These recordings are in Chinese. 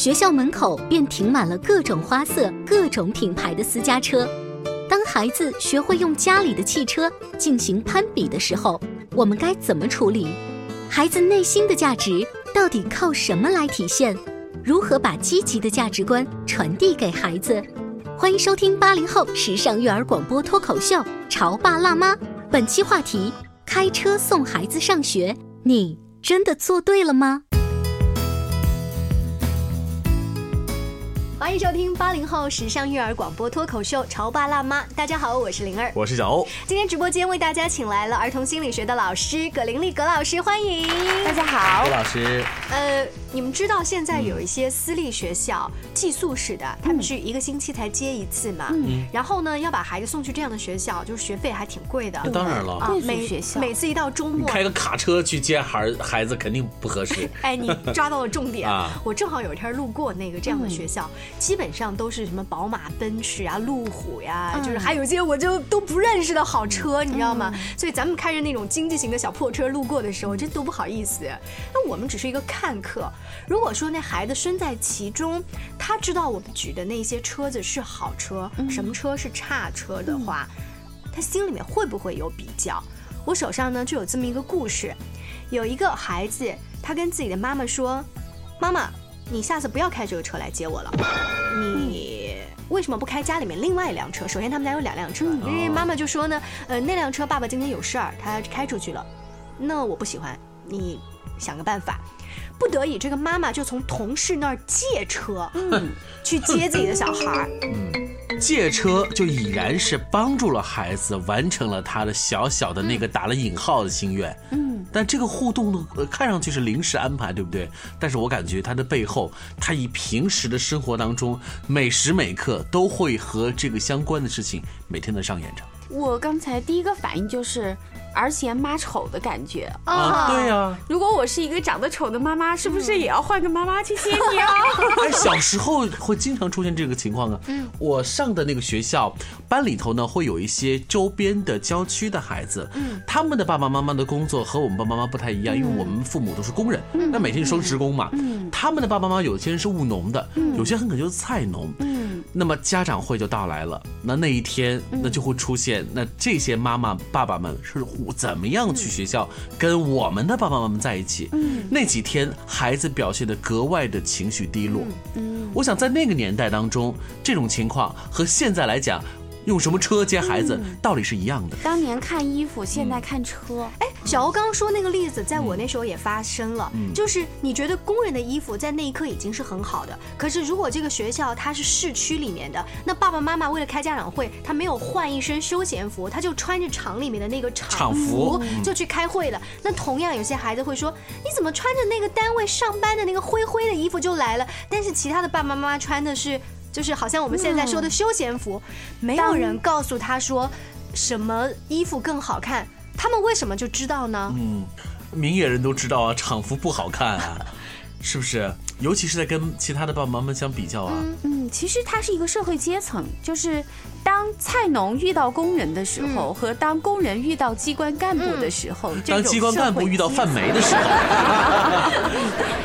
学校门口便停满了各种花色、各种品牌的私家车。当孩子学会用家里的汽车进行攀比的时候，我们该怎么处理？孩子内心的价值到底靠什么来体现？如何把积极的价值观传递给孩子？欢迎收听八零后时尚育儿广播脱口秀《潮爸辣妈》。本期话题：开车送孩子上学，你真的做对了吗？欢迎收听八零后时尚育儿广播脱口秀《潮爸辣妈》。大家好，我是灵儿，我是小欧。今天直播间为大家请来了儿童心理学的老师葛玲丽葛老师，欢迎大家好，葛老师。呃，你们知道现在有一些私立学校寄宿式的，他们是一个星期才接一次嘛，嗯，然后呢要把孩子送去这样的学校，就是学费还挺贵的。那当然了，啊，每学校每次一到周末开个卡车去接孩孩子肯定不合适。哎，你抓到了重点啊！我正好有一天路过那个这样的学校，基本上都是什么宝马、奔驰啊、路虎呀，就是还有一些我就都不认识的好车，你知道吗？所以咱们开着那种经济型的小破车路过的时候，真多不好意思。那我们只是一个看客。如果说那孩子身在其中，他知道我们举的那些车子是好车，什么车是差车的话，他心里面会不会有比较？我手上呢就有这么一个故事，有一个孩子，他跟自己的妈妈说：“妈妈，你下次不要开这个车来接我了，你为什么不开家里面另外一辆车？首先他们家有两辆车，因为妈妈就说呢，呃，那辆车爸爸今天有事儿，他开出去了，那我不喜欢，你想个办法。”不得已，这个妈妈就从同事那儿借车，嗯，去接自己的小孩儿。嗯，借车就已然是帮助了孩子完成了他的小小的那个打了引号的心愿。嗯，但这个互动呢，看上去是临时安排，对不对？但是我感觉他的背后，他以平时的生活当中每时每刻都会和这个相关的事情每天都上演着。我刚才第一个反应就是。儿嫌妈丑的感觉啊，对呀。如果我是一个长得丑的妈妈，是不是也要换个妈妈去接你啊？哎，小时候会经常出现这个情况啊。嗯，我上的那个学校班里头呢，会有一些周边的郊区的孩子，嗯，他们的爸爸妈妈的工作和我们爸爸妈妈不太一样，因为我们父母都是工人，那每天双职工嘛。嗯，他们的爸爸妈妈有些人是务农的，有些很可能就是菜农。嗯，那么家长会就到来了，那那一天那就会出现，那这些妈妈爸爸们是。怎么样去学校跟我们的爸爸妈妈在一起？嗯，那几天孩子表现的格外的情绪低落。嗯，我想在那个年代当中，这种情况和现在来讲。用什么车接孩子，道理是一样的。当年看衣服，现在看车。哎，小欧刚刚说那个例子，在我那时候也发生了。嗯，就是你觉得工人的衣服在那一刻已经是很好的，可是如果这个学校它是市区里面的，那爸爸妈妈为了开家长会，他没有换一身休闲服，他就穿着厂里面的那个厂服就去开会了。那同样有些孩子会说，你怎么穿着那个单位上班的那个灰灰的衣服就来了？但是其他的爸爸妈妈穿的是。就是好像我们现在说的休闲服，没有人告诉他说什么衣服更好看，他们为什么就知道呢？嗯，明眼人都知道啊，厂服不好看啊，是不是？尤其是在跟其他的爸爸妈妈相比较啊。嗯，其实它是一个社会阶层，就是当菜农遇到工人的时候，和当工人遇到机关干部的时候，当机关干部遇到范梅的时候。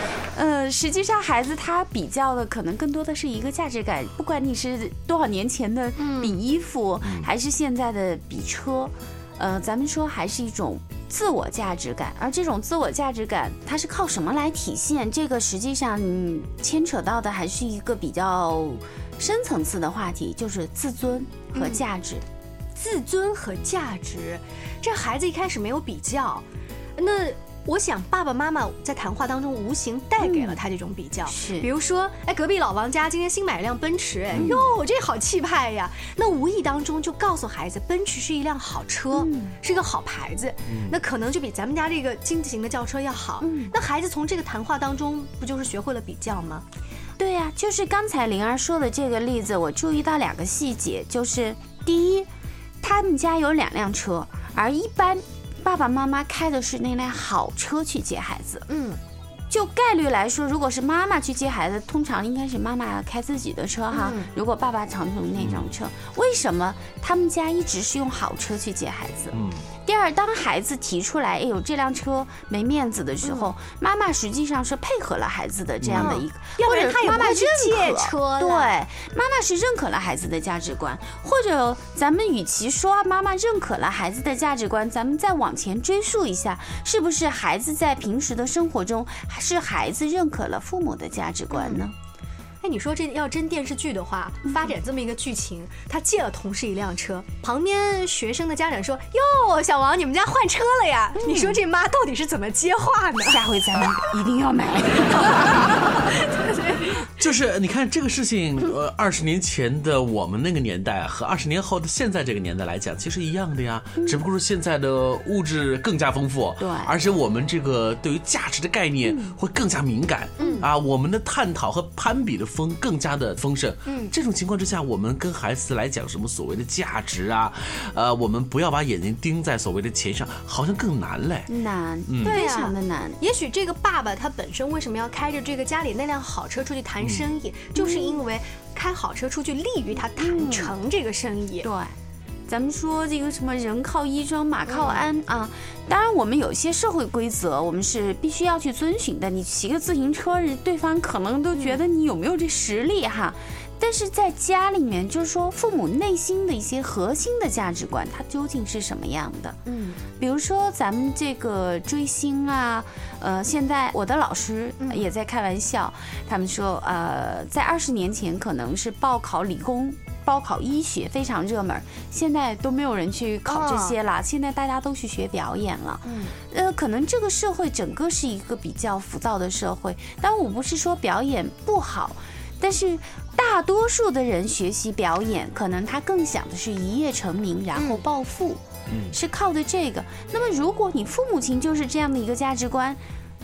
实际上孩子他比较的可能更多的是一个价值感，不管你是多少年前的比衣服，还是现在的比车，呃，咱们说还是一种自我价值感。而这种自我价值感，它是靠什么来体现？这个实际上牵扯到的还是一个比较深层次的话题，就是自尊和价值。自尊和价值，这孩子一开始没有比较，那。我想爸爸妈妈在谈话当中无形带给了他这种比较，是，比如说，哎，隔壁老王家今天新买了辆奔驰，哎哟，这好气派呀！那无意当中就告诉孩子，奔驰是一辆好车，是一个好牌子，那可能就比咱们家这个经济型的轿车要好。那孩子从这个谈话当中不就是学会了比较吗？对呀，就是刚才灵儿说的这个例子，我注意到两个细节，就是第一，他们家有两辆车，而一般。爸爸妈妈开的是那辆好车去接孩子，嗯，就概率来说，如果是妈妈去接孩子，通常应该是妈妈开自己的车哈。如果爸爸常用那种车，为什么他们家一直是用好车去接孩子？嗯。第二，当孩子提出来“哎呦，这辆车没面子”的时候，妈妈实际上是配合了孩子的这样的一个，或者妈妈去借车，对，妈妈是认可了孩子的价值观，或者咱们与其说妈妈认可了孩子的价值观，咱们再往前追溯一下，是不是孩子在平时的生活中，是孩子认可了父母的价值观呢？哎，你说这要真电视剧的话，发展这么一个剧情，他借了同事一辆车，旁边学生的家长说：“哟，小王，你们家换车了呀？”你说这妈到底是怎么接话呢？下回咱们一定要买。就是你看这个事情，呃，二十年前的我们那个年代和二十年后的现在这个年代来讲，其实一样的呀，只不过是现在的物质更加丰富，对，而且我们这个对于价值的概念会更加敏感，嗯。啊，我们的探讨和攀比的风更加的丰盛，嗯，这种情况之下，我们跟孩子来讲什么所谓的价值啊，呃，我们不要把眼睛盯在所谓的钱上，好像更难嘞，难，非常的难。也许这个爸爸他本身为什么要开着这个家里那辆好车出去谈？生意就是因为开好车出去，利于他谈成这个生意。对，咱们说这个什么人靠衣装，马靠鞍啊。当然，我们有一些社会规则，我们是必须要去遵循的。你骑个自行车，对方可能都觉得你有没有这实力哈。但是在家里面，就是说父母内心的一些核心的价值观，它究竟是什么样的？嗯，比如说咱们这个追星啊，呃，现在我的老师也在开玩笑，他们说，呃，在二十年前可能是报考理工、报考医学非常热门，现在都没有人去考这些了，现在大家都去学表演了。嗯，呃，可能这个社会整个是一个比较浮躁的社会，但我不是说表演不好。但是大多数的人学习表演，可能他更想的是一夜成名，然后暴富，嗯是靠的这个。那么，如果你父母亲就是这样的一个价值观，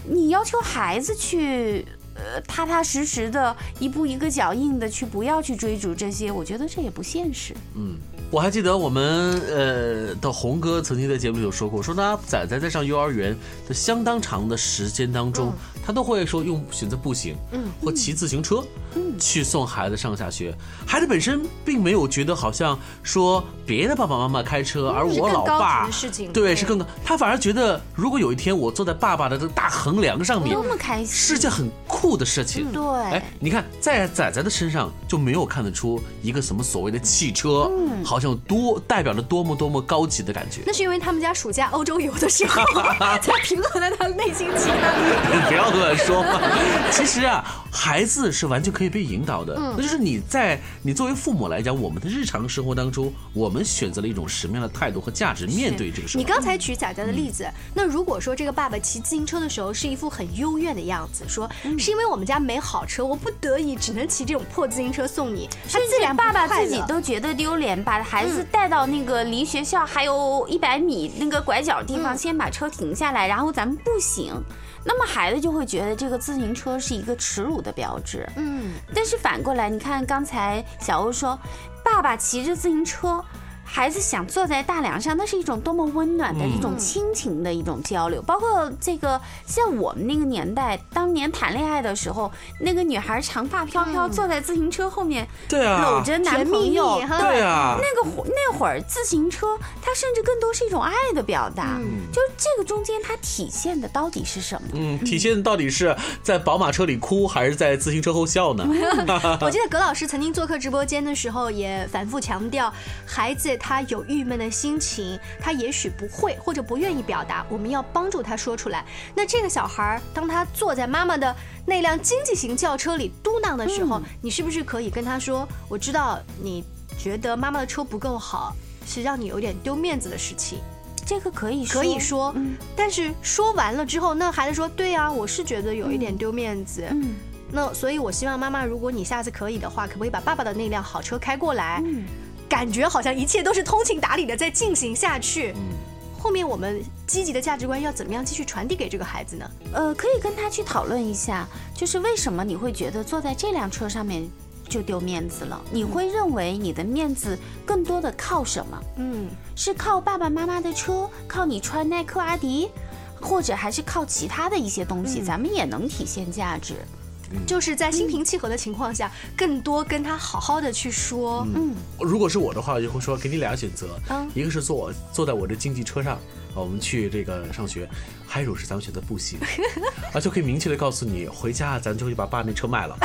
你要求孩子去呃踏踏实实的一步一个脚印的去，不要去追逐这些，我觉得这也不现实。嗯。我还记得我们呃的红哥曾经在节目里有说过，说他仔仔在上幼儿园的相当长的时间当中，他都会说用选择步行，嗯，或骑自行车，嗯，去送孩子上下学。孩子本身并没有觉得好像说别的爸爸妈妈开车，而我老爸对是更高，他反而觉得如果有一天我坐在爸爸的这个大横梁上面，多么开心，是件很酷的事情。对，哎，你看在仔仔的身上就没有看得出一个什么所谓的汽车，嗯，好。像多代表着多么多么高级的感觉。那是因为他们家暑假欧洲游的时候，才平衡了他的内心期待。不要乱说。其实啊，孩子是完全可以被引导的。嗯，那就是你在你作为父母来讲，我们的日常生活当中，我们选择了一种什么样的态度和价值面对这个生活。你刚才举仔仔的例子，那如果说这个爸爸骑自行车的时候是一副很幽怨的样子，说是因为我们家没好车，我不得已只能骑这种破自行车送你，他自然爸爸自己都觉得丢脸，把。孩子带到那个离学校还有一百米那个拐角地方，先把车停下来，然后咱们步行。那么孩子就会觉得这个自行车是一个耻辱的标志。嗯，但是反过来，你看刚才小欧说，爸爸骑着自行车。孩子想坐在大梁上，那是一种多么温暖的一种亲情的一种交流。包括这个，像我们那个年代，当年谈恋爱的时候，那个女孩长发飘飘坐在自行车后面，对啊，搂着男朋友，对啊，那个那会儿自行车，它甚至更多是一种爱的表达。就是这个中间它体现的到底是什么？嗯，体现的到底是在宝马车里哭，还是在自行车后笑呢？我记得葛老师曾经做客直播间的时候，也反复强调，孩子。他有郁闷的心情，他也许不会或者不愿意表达，我们要帮助他说出来。那这个小孩，当他坐在妈妈的那辆经济型轿车里嘟囔的时候，你是不是可以跟他说：“我知道你觉得妈妈的车不够好，是让你有点丢面子的事情。”这个可以可以说，但是说完了之后，那孩子说：“对啊，我是觉得有一点丢面子。”嗯，那所以我希望妈妈，如果你下次可以的话，可不可以把爸爸的那辆好车开过来？嗯。感觉好像一切都是通情达理的在进行下去。嗯，后面我们积极的价值观要怎么样继续传递给这个孩子呢？呃，可以跟他去讨论一下，就是为什么你会觉得坐在这辆车上面就丢面子了？你会认为你的面子更多的靠什么？嗯，是靠爸爸妈妈的车，靠你穿耐克、阿迪，或者还是靠其他的一些东西？咱们也能体现价值。就是在心平气和的情况下，更多跟他好好的去说。嗯，如果是我的话，我就会说给你俩选择，一个是坐坐在我的经济车上。我们去这个上学，还有是咱们选择步行，啊，就可以明确的告诉你，回家咱就会把爸那车卖了，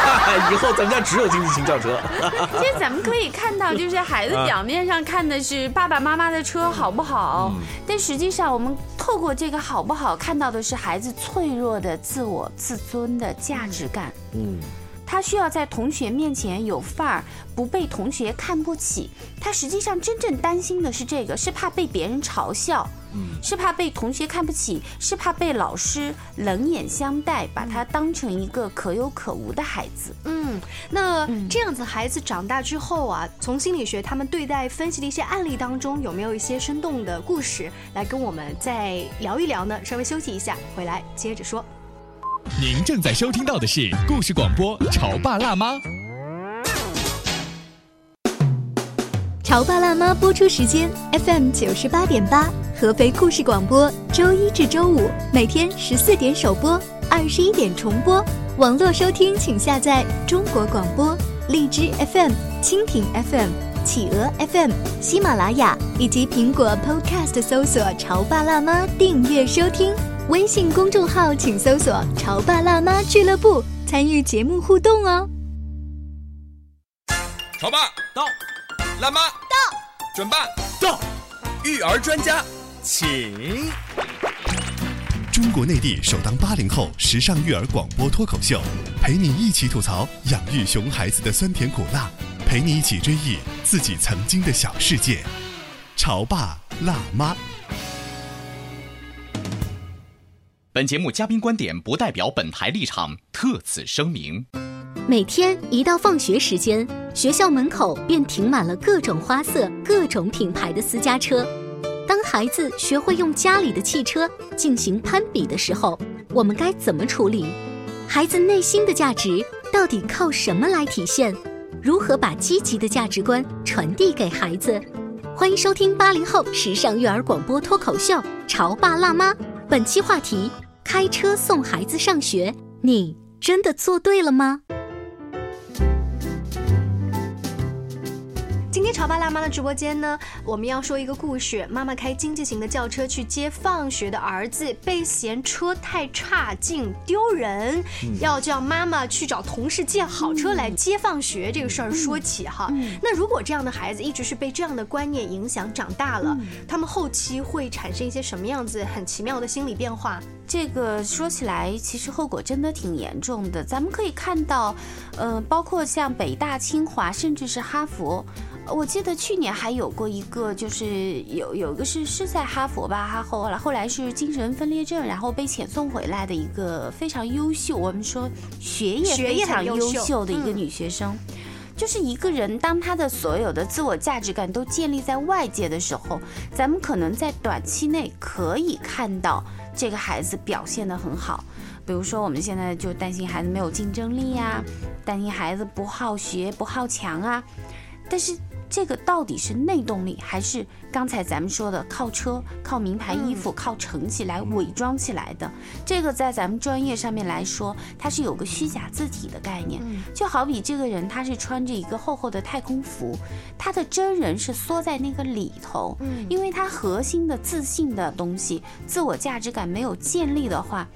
以后咱们家只有经济型轿车。其实咱们可以看到，就是孩子表面上看的是爸爸妈妈的车好不好，但实际上我们透过这个好不好，看到的是孩子脆弱的自我自尊的价值感。嗯。他需要在同学面前有范儿，不被同学看不起。他实际上真正担心的是这个，是怕被别人嘲笑，是怕被同学看不起，是怕被老师冷眼相待，把他当成一个可有可无的孩子。嗯，那这样子孩子长大之后啊，从心理学他们对待分析的一些案例当中，有没有一些生动的故事来跟我们再聊一聊呢？稍微休息一下，回来接着说。您正在收听到的是故事广播《潮爸辣妈》。潮爸辣妈播出时间：FM 九十八点八，合肥故事广播，周一至周五每天十四点首播，二十一点重播。网络收听请下载中国广播、荔枝 FM、蜻蜓 FM、企鹅 FM、喜马拉雅以及苹果 Podcast，搜索“潮爸辣妈”，订阅收听。微信公众号请搜索“潮爸辣妈俱乐部”，参与节目互动哦。潮爸到，辣妈到，准爸到，育儿专家请。中国内地首档八零后时尚育儿广播脱口秀，陪你一起吐槽养育熊孩子的酸甜苦辣，陪你一起追忆自己曾经的小世界。潮爸辣妈。本节目嘉宾观点不代表本台立场，特此声明。每天一到放学时间，学校门口便停满了各种花色、各种品牌的私家车。当孩子学会用家里的汽车进行攀比的时候，我们该怎么处理？孩子内心的价值到底靠什么来体现？如何把积极的价值观传递给孩子？欢迎收听八零后时尚育儿广播脱口秀《潮爸辣妈》，本期话题。开车送孩子上学，你真的做对了吗？今天潮爸辣妈的直播间呢，我们要说一个故事。妈妈开经济型的轿车去接放学的儿子，被嫌车太差劲丢人，要叫妈妈去找同事借好车来接放学。这个事儿说起哈，那如果这样的孩子一直是被这样的观念影响长大了，他们后期会产生一些什么样子很奇妙的心理变化？这个说起来，其实后果真的挺严重的。咱们可以看到，呃，包括像北大、清华，甚至是哈佛。我记得去年还有过一个，就是有有一个是是在哈佛吧，哈后来后来是精神分裂症，然后被遣送回来的一个非常优秀，我们说学业非常优秀的一个女学生。就是一个人，当他的所有的自我价值感都建立在外界的时候，咱们可能在短期内可以看到这个孩子表现得很好。比如说，我们现在就担心孩子没有竞争力呀，担心孩子不好学、不好强啊，但是。这个到底是内动力，还是刚才咱们说的靠车、靠名牌衣服、靠成绩来伪装起来的？这个在咱们专业上面来说，它是有个虚假字体的概念。就好比这个人，他是穿着一个厚厚的太空服，他的真人是缩在那个里头。嗯，因为他核心的自信的东西、自我价值感没有建立的话。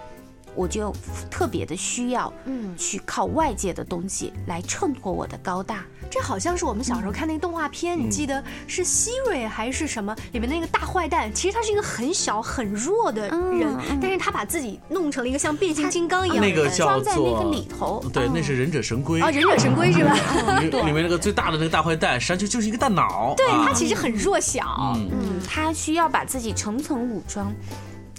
我就特别的需要，嗯，去靠外界的东西来衬托我的高大。这好像是我们小时候看那个动画片，你记得是希瑞还是什么里面那个大坏蛋？其实他是一个很小很弱的人，但是他把自己弄成了一个像变形金刚一样，那个装在那个里头。对，那是忍者神龟啊，忍者神龟是吧？里面那个最大的那个大坏蛋，实际上就就是一个大脑。对他其实很弱小，嗯，他需要把自己层层武装。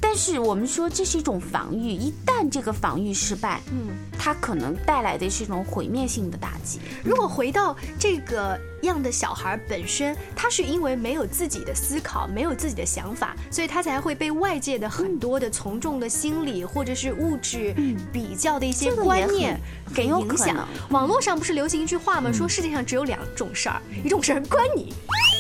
但是我们说这是一种防御，一旦这个防御失败，嗯，它可能带来的是一种毁灭性的打击。如果回到这个样的小孩本身，他是因为没有自己的思考，没有自己的想法，所以他才会被外界的很多的从众的心理或者是物质比较的一些观念给影响。网络上不是流行一句话吗？说世界上只有两种事儿，一种事儿关你。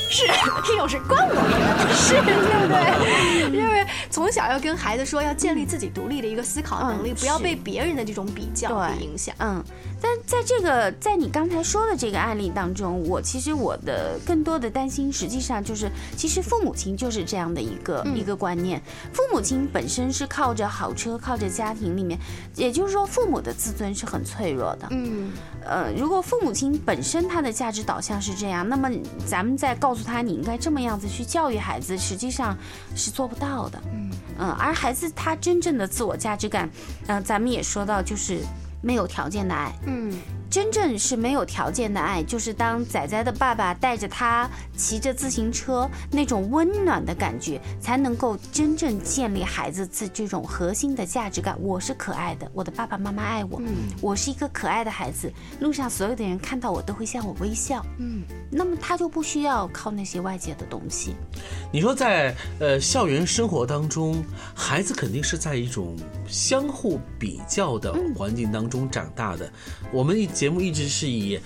是，这种是关我的事，对不对？因为从小要跟孩子说，要建立自己独立的一个思考能力，不要被别人的这种比较影响。嗯。但在这个，在你刚才说的这个案例当中，我其实我的更多的担心，实际上就是，其实父母亲就是这样的一个一个观念。父母亲本身是靠着好车，靠着家庭里面，也就是说，父母的自尊是很脆弱的。嗯，呃，如果父母亲本身他的价值导向是这样，那么咱们再告诉他你应该这么样子去教育孩子，实际上是做不到的。嗯嗯，而孩子他真正的自我价值感，嗯，咱们也说到就是。没有条件的爱，嗯，真正是没有条件的爱，就是当仔仔的爸爸带着他骑着自行车，那种温暖的感觉，才能够真正建立孩子自这种核心的价值感。我是可爱的，我的爸爸妈妈爱我，我是一个可爱的孩子，路上所有的人看到我都会向我微笑，嗯，那么他就不需要靠那些外界的东西。你说在呃校园生活当中，孩子肯定是在一种相互比较的环境当中长大的。我们节目一直是以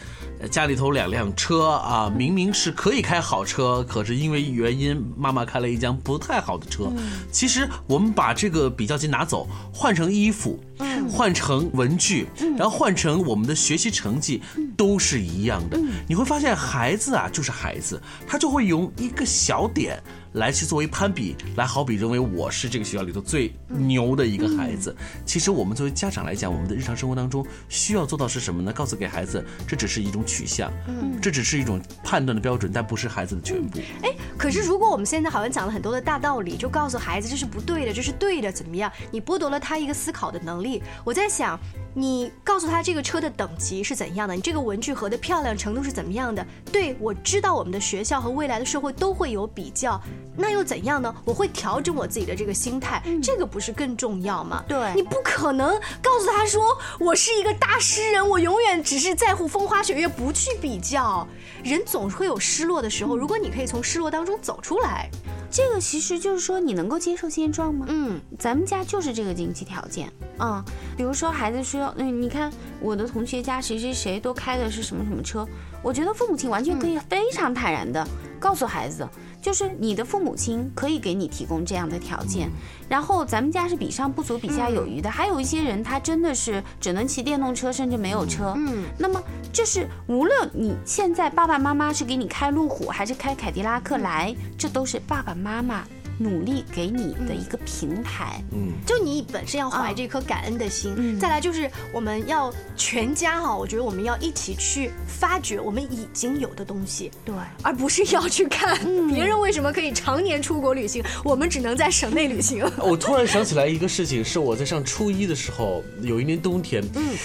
家里头两辆车啊，明明是可以开好车，可是因为原因，妈妈开了一辆不太好的车。其实我们把这个比较级拿走，换成衣服，换成文具，然后换成我们的学习成绩，都是一样的。你会发现，孩子啊，就是孩子，他就会用一个小点。来去作为攀比，来好比认为我是这个学校里头最牛的一个孩子。其实我们作为家长来讲，我们的日常生活当中需要做到是什么呢？告诉给孩子，这只是一种取向，嗯，这只是一种判断的标准，但不是孩子的全部。哎，可是如果我们现在好像讲了很多的大道理，就告诉孩子这是不对的，这是对的，怎么样？你剥夺了他一个思考的能力。我在想。你告诉他这个车的等级是怎样的？你这个文具盒的漂亮程度是怎么样的？对我知道我们的学校和未来的社会都会有比较，那又怎样呢？我会调整我自己的这个心态，这个不是更重要吗？对，你不可能告诉他说我是一个大诗人，我永远只是在乎风花雪月，不去比较。人总会有失落的时候，如果你可以从失落当中走出来。这个其实就是说，你能够接受现状吗？嗯，咱们家就是这个经济条件啊。比如说，孩子说，嗯，你看我的同学家谁谁谁都开的是什么什么车，我觉得父母亲完全可以非常坦然的告诉孩子。就是你的父母亲可以给你提供这样的条件，然后咱们家是比上不足，比下有余的。还有一些人他真的是只能骑电动车，甚至没有车。嗯，那么就是无论你现在爸爸妈妈是给你开路虎还是开凯迪拉克来，这都是爸爸妈妈。努力给你的一个平台，嗯，就你本身要怀这颗感恩的心，再来就是我们要全家哈，我觉得我们要一起去发掘我们已经有的东西，对，而不是要去看别人为什么可以常年出国旅行，我们只能在省内旅行。我突然想起来一个事情，是我在上初一的时候，有一年冬天，嗯。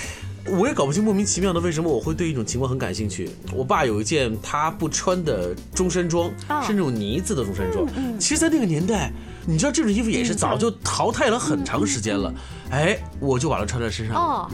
我也搞不清莫名其妙的为什么我会对一种情况很感兴趣。我爸有一件他不穿的中山装，是那种呢子的中山装。其实，在那个年代，你知道这种衣服也是早就淘汰了很长时间了。哎，我就把它穿在身上，哦，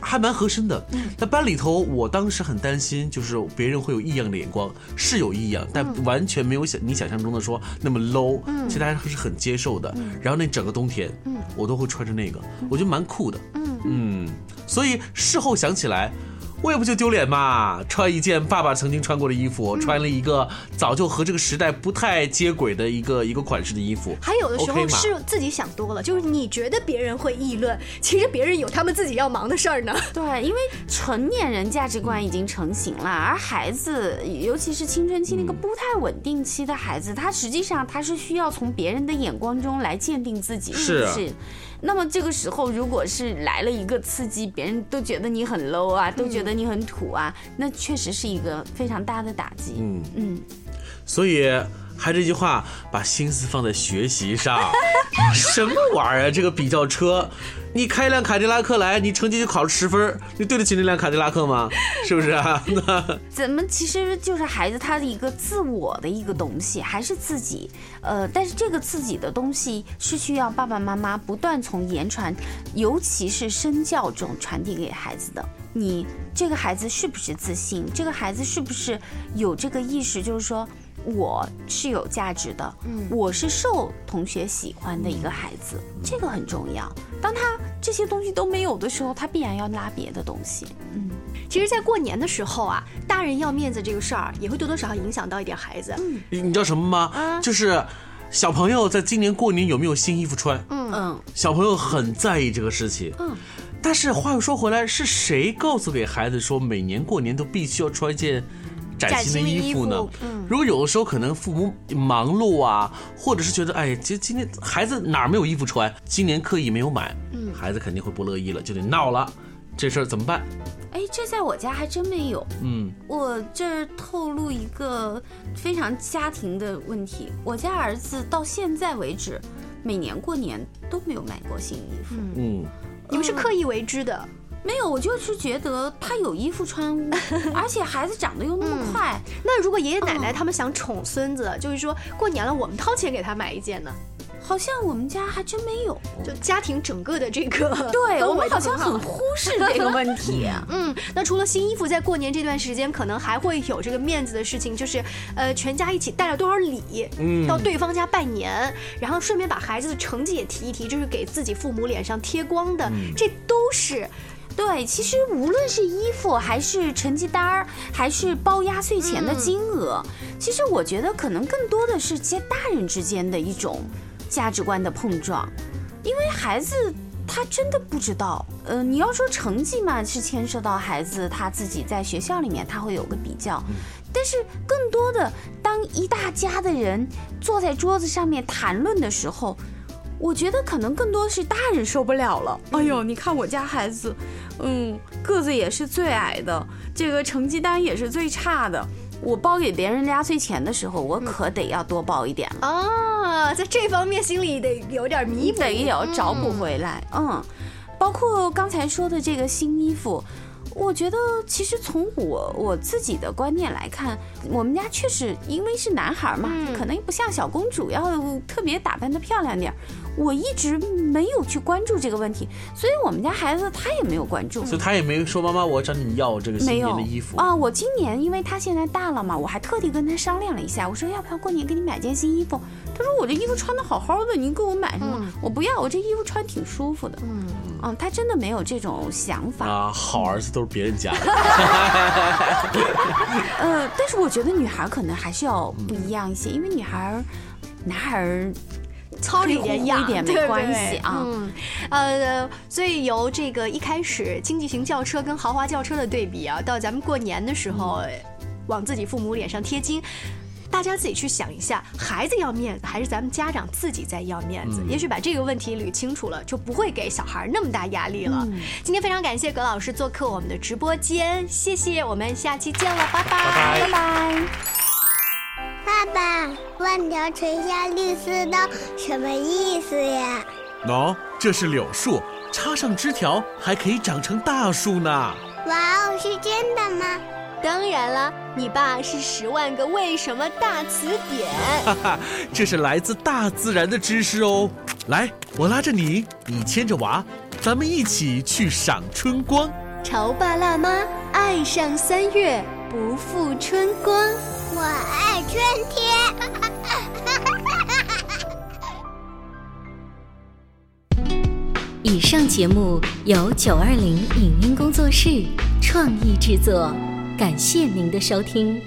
还蛮合身的。在班里头，我当时很担心，就是别人会有异样的眼光，是有异样，但完全没有想你想象中的说那么 low。其实大家还是很接受的。然后那整个冬天，我都会穿着那个，我觉得蛮酷的。嗯。所以事后想起来，我也不就丢脸嘛，穿一件爸爸曾经穿过的衣服，穿了一个早就和这个时代不太接轨的一个一个款式的衣服。还有的时候是自己想多了，就是你觉得别人会议论，其实别人有他们自己要忙的事儿呢。对，因为成年人价值观已经成型了，而孩子，尤其是青春期那个不太稳定期的孩子，他实际上他是需要从别人的眼光中来鉴定自己。是。那么这个时候，如果是来了一个刺激，别人都觉得你很 low 啊，都觉得你很土啊，那确实是一个非常大的打击。嗯嗯，所以。还这句话，把心思放在学习上，什么玩意儿？这个比较车，你开一辆凯迪拉克来，你成绩就考了十分，你对得起那辆凯迪拉克吗？是不是啊？那怎么其实就是孩子他的一个自我的一个东西，还是自己？呃，但是这个自己的东西是需要爸爸妈妈不断从言传，尤其是身教中传递给孩子的。你这个孩子是不是自信？这个孩子是不是有这个意识？就是说。我是有价值的，嗯，我是受同学喜欢的一个孩子，这个很重要。当他这些东西都没有的时候，他必然要拉别的东西。嗯，其实，在过年的时候啊，大人要面子这个事儿，也会多多少少影响到一点孩子。嗯，你你知道什么吗？就是小朋友在今年过年有没有新衣服穿？嗯嗯，小朋友很在意这个事情。嗯，但是话又说回来，是谁告诉给孩子说每年过年都必须要穿一件？崭新的衣服呢？嗯如果有的时候可能父母忙碌啊，或者是觉得哎，今今天孩子哪儿没有衣服穿，今年刻意没有买，嗯孩子肯定会不乐意了，就得闹了。这事儿怎么办？哎，这在我家还真没有。嗯，我这儿透露一个非常家庭的问题，我家儿子到现在为止，每年过年都没有买过新衣服。嗯，你们是刻意为之的。没有，我就是觉得他有衣服穿，而且孩子长得又那么快。那如果爷爷奶奶他们想宠孙子，就是说过年了，我们掏钱给他买一件呢？好像我们家还真没有，就家庭整个的这个，对我们好像很忽视这个问题。嗯，那除了新衣服，在过年这段时间，可能还会有这个面子的事情，就是呃，全家一起带了多少礼，嗯，到对方家拜年，然后顺便把孩子的成绩也提一提，就是给自己父母脸上贴光的，这都是。对，其实无论是衣服，还是成绩单儿，还是包压岁钱的金额，其实我觉得可能更多的是接大人之间的一种价值观的碰撞，因为孩子他真的不知道，呃，你要说成绩嘛，是牵涉到孩子他自己在学校里面他会有个比较，但是更多的当一大家的人坐在桌子上面谈论的时候。我觉得可能更多是大人受不了了。哎呦，你看我家孩子，嗯，个子也是最矮的，这个成绩单也是最差的。我包给别人压岁钱的时候，我可得要多包一点了啊，在这方面心里得有点弥补，得要找补回来。嗯，包括刚才说的这个新衣服。我觉得其实从我我自己的观念来看，我们家确实因为是男孩嘛，可能不像小公主要特别打扮的漂亮点儿。我一直没有去关注这个问题，所以我们家孩子他也没有关注，所以他也没说妈妈我找你要这个新年的衣服啊。我今年因为他现在大了嘛，我还特地跟他商量了一下，我说要不要过年给你买件新衣服。他说我这衣服穿的好好的，你给我买什么？我不要，我这衣服穿挺舒服的。嗯嗯，他真的没有这种想法啊。好儿子都是别人家的。呃，但是我觉得女孩可能还是要不一样一些，因为女孩，男孩。糙一点一点没关系啊，嗯，呃，所以由这个一开始经济型轿车跟豪华轿车的对比啊，到咱们过年的时候往自己父母脸上贴金，大家自己去想一下，孩子要面子还是咱们家长自己在要面子？也许把这个问题捋清楚了，就不会给小孩那么大压力了。今天非常感谢葛老师做客我们的直播间，谢谢，我们下期见了，拜拜，拜拜。爸爸，万条垂下绿丝刀，什么意思呀？喏，这是柳树，插上枝条还可以长成大树呢。哇哦，是真的吗？当然了，你爸是十万个为什么大词典。哈哈，这是来自大自然的知识哦。来，我拉着你，你牵着娃，咱们一起去赏春光。潮爸辣妈爱上三月，不负春光。我爱春天。以上节目由九二零影音工作室创意制作，感谢您的收听。